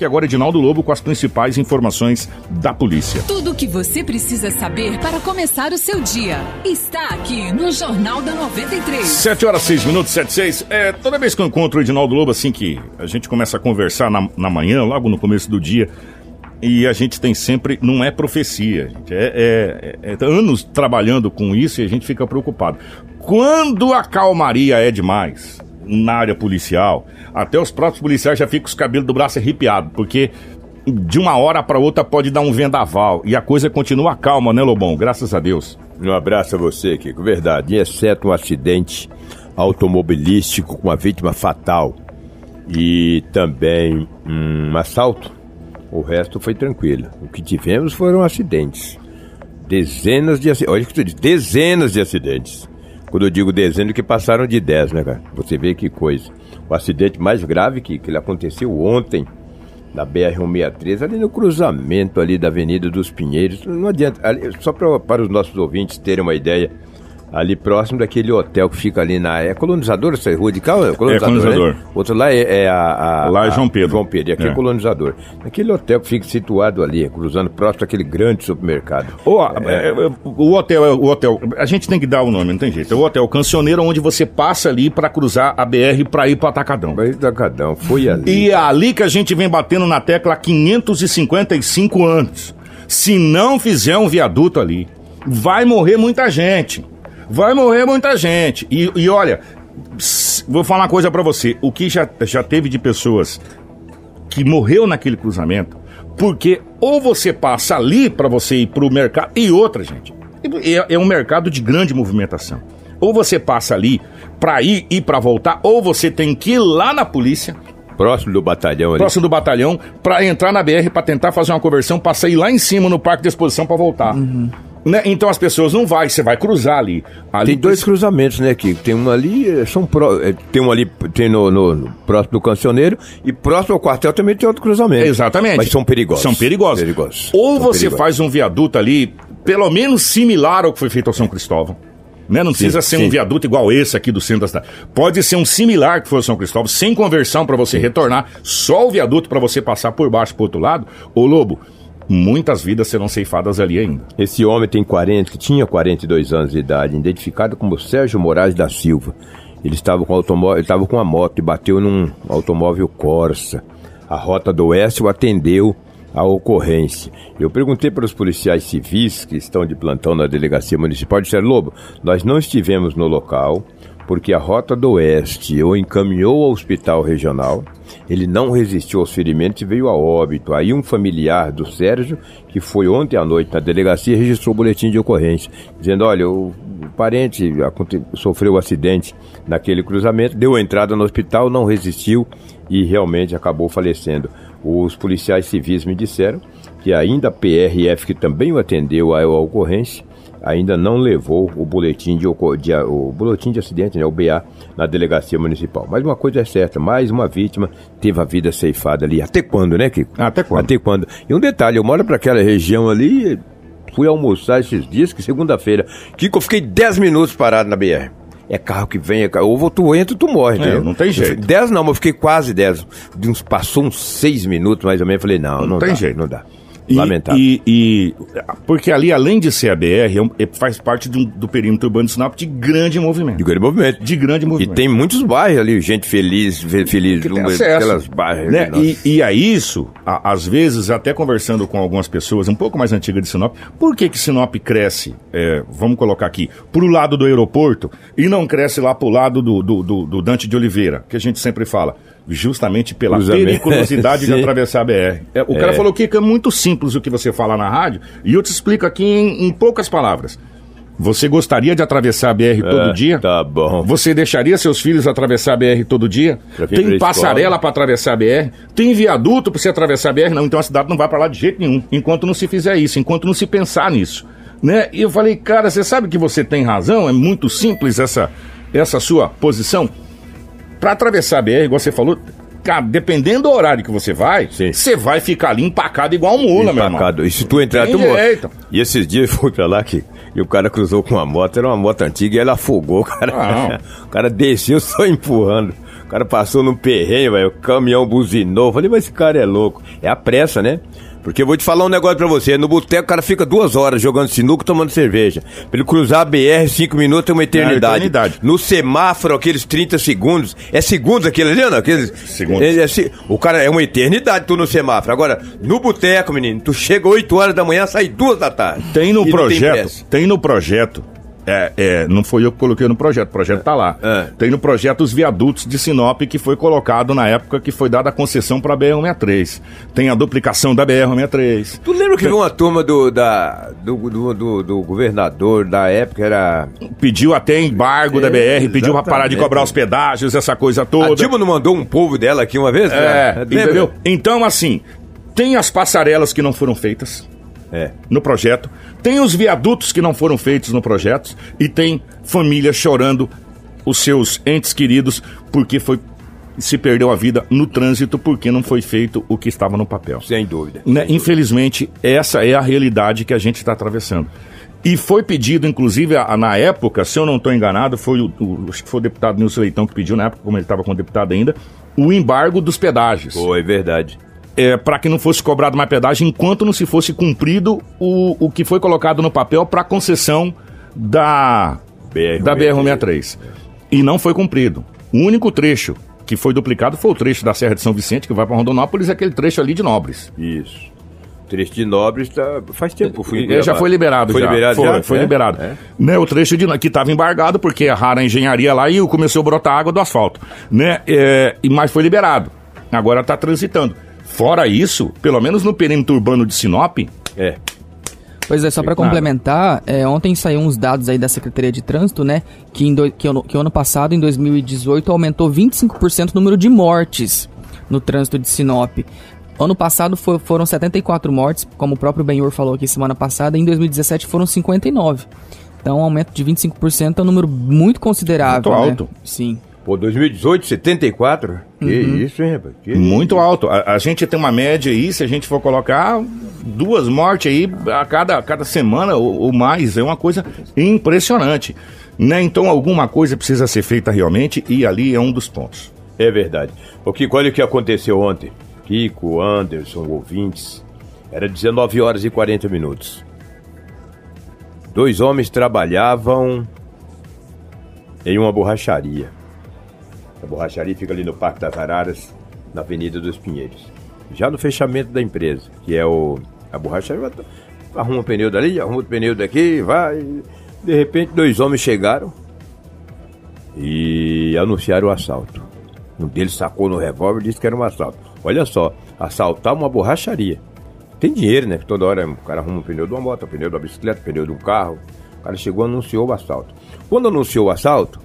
E agora Edinaldo Lobo com as principais informações da polícia. Tudo o que você precisa saber para começar o seu dia está aqui no Jornal da 93. 7 horas 6 minutos, 7 6. É, toda vez que eu encontro o Edinaldo Lobo, assim que a gente começa a conversar na, na manhã, logo no começo do dia, e a gente tem sempre, não é profecia, gente, é, é, é, anos trabalhando com isso e a gente fica preocupado. Quando a calmaria é demais na área policial, até os próprios policiais já ficam com os cabelos do braço arrepiados, porque de uma hora para outra pode dar um vendaval e a coisa continua calma, né, Lobão? Graças a Deus. Um abraço a você, Kiko. Verdade, exceto um acidente automobilístico com uma vítima fatal e também um assalto, o resto foi tranquilo. O que tivemos foram acidentes. Dezenas de acidentes. Olha que tu diz, dezenas de acidentes. Quando eu digo dezenas, que passaram de 10, né, cara? Você vê que coisa. O acidente mais grave que, que ele aconteceu ontem, na BR-163, ali no cruzamento ali da Avenida dos Pinheiros. Não adianta, ali, só pra, para os nossos ouvintes terem uma ideia, ali próximo daquele hotel que fica ali na. É colonizador essa rua de cá? É colonizador. É colonizador. Né? Outro lá é, é a, a, Lá é João Pedro. João Pedro, e aqui é. é colonizador. Aquele hotel que fica situado ali, cruzando próximo daquele grande supermercado. Oh, é, é, o hotel, o hotel, a gente tem que dar o nome, não tem jeito. É o hotel Cancioneiro, onde você passa ali para cruzar a BR para ir para Atacadão. Para ir para Atacadão, foi ali. E é ali que a gente vem batendo na tecla há 555 anos. Se não fizer um viaduto ali, vai morrer muita gente. Vai morrer muita gente. E, e olha, vou falar uma coisa para você. O que já, já teve de pessoas que morreu naquele cruzamento, porque ou você passa ali para você ir pro mercado, e outra, gente, é, é um mercado de grande movimentação. Ou você passa ali para ir e para voltar, ou você tem que ir lá na polícia Próximo do batalhão ali. Próximo do batalhão, para entrar na BR, para tentar fazer uma conversão, para sair lá em cima no parque de exposição para voltar. Uhum. Né? Então as pessoas não vai, você vai cruzar ali. ali tem dois cruzamentos, né, aqui. Tem um ali, é, são pro, é, tem um ali, tem no, no, no, próximo do cancioneiro e próximo ao quartel também tem outro cruzamento. Exatamente. Mas são perigosos. São perigosos. perigosos. Ou são você perigosos. faz um viaduto ali, pelo menos similar ao que foi feito ao São Cristóvão. Né? Não precisa sim, ser sim. um viaduto igual esse aqui do centro da cidade. Pode ser um similar que foi o São Cristóvão, sem conversão para você retornar, só o viaduto para você passar por baixo pro outro lado. Ô Lobo, muitas vidas serão ceifadas ali ainda. Esse homem tem 40, tinha 42 anos de idade, identificado como Sérgio Moraes da Silva. Ele estava com automóvel, estava com a moto e bateu num automóvel Corsa. A Rota do Oeste o atendeu à ocorrência. Eu perguntei para os policiais civis que estão de plantão na delegacia municipal de Lobo, nós não estivemos no local porque a Rota do Oeste o encaminhou ao hospital regional ele não resistiu aos ferimentos e veio a óbito. Aí um familiar do Sérgio, que foi ontem à noite na delegacia, registrou o boletim de ocorrência, dizendo, olha, o parente sofreu um acidente naquele cruzamento, deu entrada no hospital, não resistiu e realmente acabou falecendo. Os policiais civis me disseram que ainda a PRF, que também o atendeu à ocorrência, ainda não levou o boletim de, de, o boletim de acidente, né, o BA, na delegacia municipal. Mas uma coisa é certa, mais uma vítima teve a vida ceifada ali. Até quando, né, Kiko? Até quando? Até quando? E um detalhe, eu moro para aquela região ali, fui almoçar esses dias, que segunda-feira, Kiko, eu fiquei 10 minutos parado na BR. É carro que vem, é carro. Ou tu entra, tu morre, é, Não tem jeito. 10 não, mas eu fiquei quase 10. Passou uns 6 minutos mais ou menos. Eu falei, não, não, não tem dá, jeito. Não dá. E, Lamentável. E, e, porque ali, além de ser a BR, é, é, faz parte do, do perímetro urbano de Sinop de grande movimento. De grande movimento. De grande movimento. E tem muitos bairros ali, gente feliz, feliz, que aquelas bairros. Né? E, e a isso, a, às vezes, até conversando com algumas pessoas um pouco mais antigas de Sinop, por que que Sinop cresce, é, vamos colocar aqui, pro lado do aeroporto e não cresce lá pro lado do, do, do, do Dante de Oliveira, que a gente sempre fala justamente pela Cruzamento. periculosidade de atravessar a BR. É, o é. cara falou que é muito simples o que você fala na rádio, e eu te explico aqui em, em poucas palavras. Você gostaria de atravessar a BR todo é, dia? Tá bom. Você deixaria seus filhos atravessar a BR todo dia? Tem passarela para atravessar a BR? Tem viaduto para você atravessar a BR? Não, então a cidade não vai para lá de jeito nenhum, enquanto não se fizer isso, enquanto não se pensar nisso. Né? E eu falei, cara, você sabe que você tem razão, é muito simples essa, essa sua posição. Para atravessar a BR, igual você falou, cara, dependendo do horário que você vai, você vai ficar ali empacado igual mula, empacado. meu irmão. E se tu entrar, tu morre. E esses dias fui pra lá que e o cara cruzou com uma moto, era uma moto antiga e ela afogou, cara. O cara desceu só empurrando. O cara passou num perrengue, velho. O caminhão buzinou. Falei, mas esse cara é louco. É a pressa, né? Porque eu vou te falar um negócio pra você. No boteco o cara fica duas horas jogando sinuca tomando cerveja. Pra ele cruzar a BR, cinco minutos é uma eternidade. É eternidade. No semáforo, aqueles 30 segundos. É segundos aquele ali, não? Aqueles, Segundos. É, é o cara é uma eternidade tu no semáforo. Agora, no boteco, menino, tu chega 8 horas da manhã, sai duas da tarde. Tem no E projeto, pressa. tem, no projeto. É, é, não foi eu que coloquei no projeto, o projeto tá lá. É. Tem no projeto os viadutos de Sinop que foi colocado na época que foi dada a concessão para a BR-163. Tem a duplicação da BR-163. Tu lembra que veio uma turma do, da, do, do, do- do governador da época, era... Pediu até embargo da É, BR, pediu para parar de cobrar os pedágios, essa coisa A toda. Dilma não mandou um povo dela aqui uma vez? É, né? Lembra? entendeu? Então, assim, tem as passarelas que não foram feitas. É. no projeto, tem os viadutos que não foram feitos no projeto e tem famílias chorando os seus entes queridos porque foi se perdeu a vida no trânsito porque não foi feito o que estava no papel. Sem dúvida. Né? Infelizmente, essa é a realidade que a gente está atravessando. E foi pedido, inclusive, a- na época, se eu não estou enganado, foi o, o- acho que foi o deputado Nilson Leitão que pediu, na época, como ele estava como deputado ainda, o embargo dos pedágios Foi, verdade. É, para que não fosse cobrado mais pedágio enquanto não se fosse cumprido o, o que foi colocado no papel para concessão da, BR-163. da BR-163. E não foi cumprido. O único trecho que foi duplicado foi o trecho da Serra de São Vicente, que vai para Rondonópolis, aquele trecho ali de Nobres. Isso. Trecho de Nobres tá... faz tempo fui Ele já foi liberado Foi já. liberado foi, já? Foi É? liberado. É? Né, o trecho de, que estava embargado porque erraram a engenharia lá e começou a brotar água do asfalto. Né? É, mas foi liberado. Agora está transitando. Fora isso, pelo menos no perímetro urbano de Sinop, É. Pois é, só para complementar, é, ontem saiu uns dados aí da Secretaria de Trânsito, né? Que, em do- que, ano, que ano passado, em 2018, aumentou 25% o número de mortes no trânsito de Sinop. Ano passado foi- foram 74 mortes, como o próprio Benhur falou aqui semana passada, em 2017 foram 59. Então, um aumento de 25% é um número muito considerável. Muito né? alto. Sim. Pô, 2018, 74? Que isso, hein, rapaz? Que Muito alto. A, a gente tem uma média aí, se a gente for colocar duas mortes aí a cada, cada semana ou, ou mais, é uma coisa impressionante. Né? Então alguma coisa precisa ser feita realmente e ali é um dos pontos. É verdade. O Kiko, olha o que aconteceu ontem. Kiko, Anderson, ouvintes. Era 19 horas e 40 minutos. Dois homens trabalhavam em uma borracharia. A borracharia fica ali no Parque das Araras, na Avenida dos Pinheiros. Já no fechamento da empresa, que é o. A borracharia arruma um pneu dali, arruma outro pneu daqui, vai. De repente, dois homens chegaram e anunciaram o assalto. Um deles sacou no revólver e disse que era um assalto. Olha só, assaltar uma borracharia. Tem dinheiro, né? Toda hora o cara arruma um pneu de uma moto, pneu de uma bicicleta, pneu de um carro. O cara chegou e anunciou o assalto. Quando anunciou o assalto,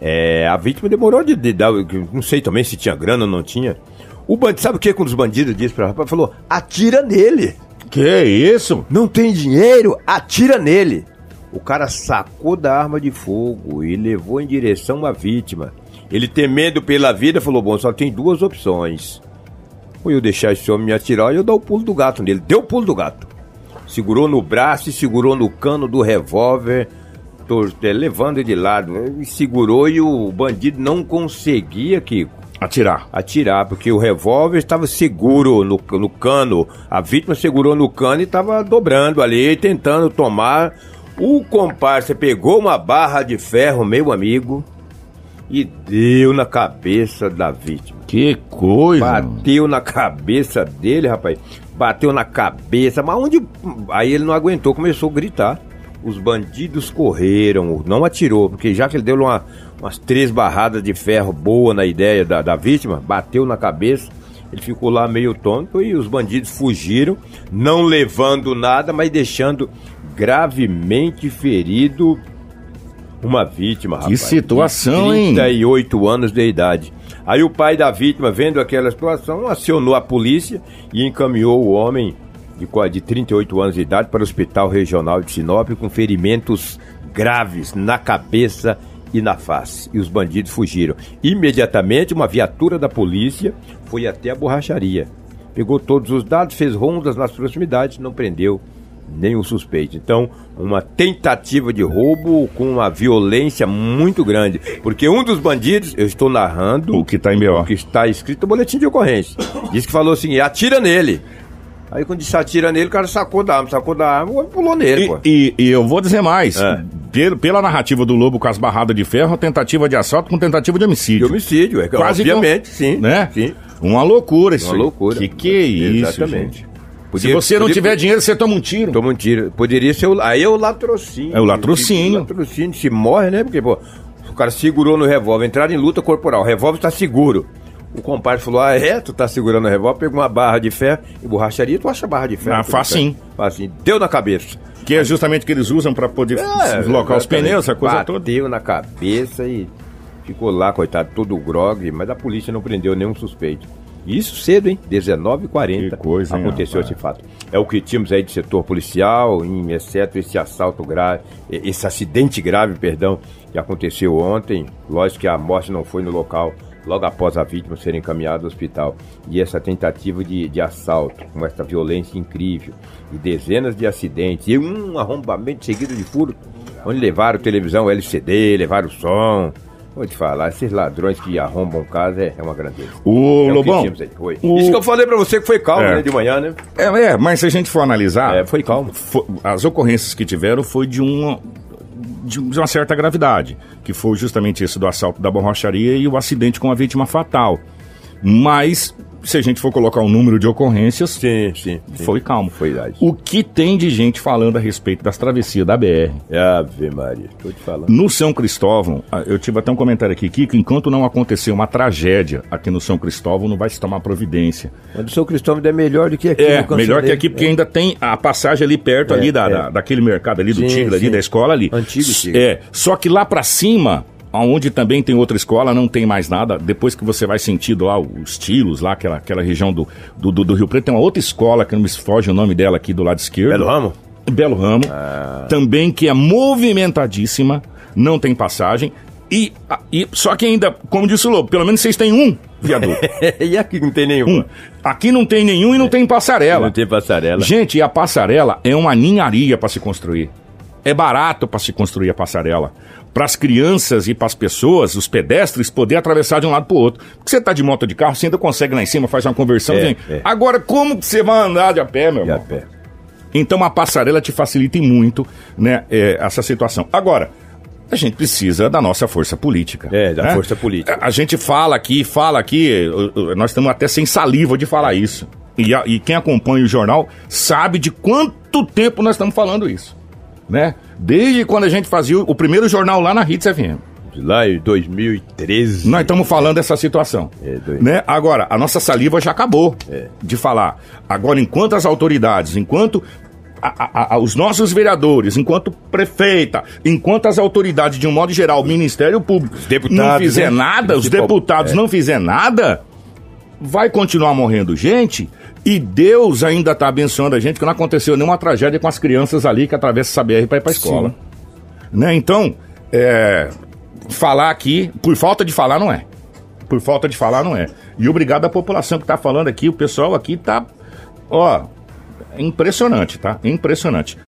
é, a vítima demorou de, de dar. Não sei também se tinha grana ou não tinha. O bandido, sabe o que quando os bandidos disse para rapaz? Falou: atira nele. Que isso? Não tem dinheiro? Atira nele. O cara sacou da arma de fogo e levou em direção à vítima. Ele, temendo pela vida, falou: Bom, só tem duas opções. Ou eu deixar esse homem me atirar ou eu dar o pulo do gato nele. Deu o pulo do gato. Segurou no braço e segurou no cano do revólver, tor- eh, levando ele de lado. E segurou e o bandido não conseguia, Kiko Atirar. atirar, porque o revólver estava seguro no, no cano. A vítima segurou no cano e estava dobrando ali, tentando tomar. O comparsa pegou uma barra de ferro, meu amigo, e deu na cabeça da vítima. Que coisa. Bateu na cabeça dele, rapaz. Bateu na cabeça, mas onde. Aí ele não aguentou, começou a gritar. Os bandidos correram, não atirou, porque já que ele deu uma, umas três barradas de ferro boa na ideia da, da vítima, bateu na cabeça, ele ficou lá meio tonto e os bandidos fugiram, não levando nada, mas deixando gravemente ferido uma vítima, rapaz. situação, de hein? 38 anos de idade. Aí o pai da vítima, vendo aquela situação, acionou a polícia e encaminhou o homem de, qua- de 38 anos de idade para o Hospital Regional de Sinop com ferimentos graves na cabeça e na face. E os bandidos fugiram. Imediatamente, uma viatura da polícia foi até a borracharia. Pegou todos os dados, fez rondas nas proximidades, não prendeu nenhum suspeito. Então, uma tentativa de roubo com uma violência muito grande. Porque um dos bandidos, eu estou narrando. O que está em BO. O que está escrito no boletim de ocorrência. Diz que falou assim: atira nele. Aí quando disse atira nele, o cara sacou da arma, sacou da arma e pulou nele, e, pô. E, e, eu vou dizer mais. É. Pela, pela narrativa do Lobo com as barradas de ferro, tentativa de assalto com tentativa de homicídio. De homicídio, é Quase obviamente, com, sim. Né? Sim. Uma loucura isso Uma loucura. Que que é isso, Exatamente. gente? Podia- Se você não podia- tiver dinheiro, você toma um tiro. Toma um tiro. Poderia ser o. Aí é o latrocínio. É o latrocínio. O latrocínio se morre, né? Porque, pô, o cara segurou no revólver, entraram em luta corporal, o revólver tá seguro. O compadre falou: Ah, é? Tu tá segurando o revólver, pegou uma barra de ferro e borracharia, tu acha barra de ferro? Ah, facinho. Facinho. Deu na cabeça. Que é justamente o que eles usam pra poder deslocar os É, pneus, essa coisa toda. Bateu na cabeça e ficou lá, coitado, todo grog, mas a polícia não prendeu nenhum suspeito. Isso cedo, hein? 19h40 Que coisa, hein, aconteceu esse fato. É o que tínhamos aí de setor policial, em exceto esse assalto grave, esse acidente grave, perdão, que aconteceu ontem. Lógico que a morte não foi no local, logo após a vítima ser encaminhada ao hospital. E essa tentativa de, de assalto, com essa violência incrível, e dezenas de acidentes, e um arrombamento seguido de furo, onde levaram televisão LCD, levaram som. Vou te falar, esses ladrões que arrombam casa é, é uma grandeza. O É o que Lobão. Oi. o- Isso que eu falei pra você que foi calmo, É. né, de manhã, né? É, é, mas se a gente for analisar. É, foi calmo. fo- as ocorrências que tiveram foi de uma. De uma certa gravidade, que foi justamente esse do assalto da borracharia e o acidente com a vítima fatal. Mas, se a gente for colocar o número de ocorrências, Sim, sim. sim. foi calmo. Foi verdade. O que tem de gente falando a respeito das travessias da BR? Ave Maria, tô te falando. No São Cristóvão, ah, eu tive até um comentário aqui, que enquanto não acontecer uma tragédia aqui no São Cristóvão, não vai se tomar providência. Mas o São Cristóvão é melhor do que aqui. É, Cancioneiro. melhor que aqui, porque ainda tem a passagem ali perto É, ali da, é. da- daquele mercado ali, do Sim, Tigre, ali da escola ali. Antigo Tigre. É, só que lá pra cima, onde também tem outra escola, não tem mais nada. Depois que você vai sentindo lá os tilos, lá aquela, aquela região do, do, do- Rio Preto, tem uma outra escola, que não me foge o nome dela aqui do lado esquerdo. Belo Ramo? Belo Ramo, Ah. também que é movimentadíssima, não tem passagem. E, e só que ainda, como disse o Lobo, pelo menos vocês têm um viaduto. e aqui não tem nenhuma. um. Aqui não tem nenhum e não tem passarela. Não tem passarela. Gente, e a passarela é uma ninharia para se construir. É barato para se construir a passarela. Para as crianças e para as pessoas, os pedestres, poder atravessar de um lado para o outro. Porque você tá de moto de carro, você ainda consegue lá em cima, faz uma conversão. É, é. Agora, como que você vai andar de a pé, meu E a irmão? pé. Então a passarela te facilita muito né, é, essa situação. Agora, a gente precisa da nossa força política. É, da né? força política. A, a gente fala aqui, fala aqui, nós estamos até sem saliva de falar isso. E, a- e quem acompanha o jornal sabe de quanto tempo nós estamos falando isso. Né? Desde quando a gente fazia o, primeiro jornal lá na Hits FM. Lá em 2013. Nós estamos falando dessa situação. É, né? Agora, a nossa saliva já acabou É. de falar. Agora, enquanto as autoridades, enquanto a- a- a- os nossos vereadores, enquanto prefeita, enquanto as autoridades, de um modo geral, o Ministério Público, deputados, não fizer né? nada, os deputados é. não fizer nada, vai continuar morrendo gente. E Deus ainda está abençoando a gente que não aconteceu nenhuma tragédia com as crianças ali que atravessam essa BR para ir para a escola. Né? Então, é, falar aqui, por falta de falar, não é. Por falta de falar, não é. E obrigado à população que está falando aqui, o pessoal aqui tá, ó, impressionante, tá? Impressionante.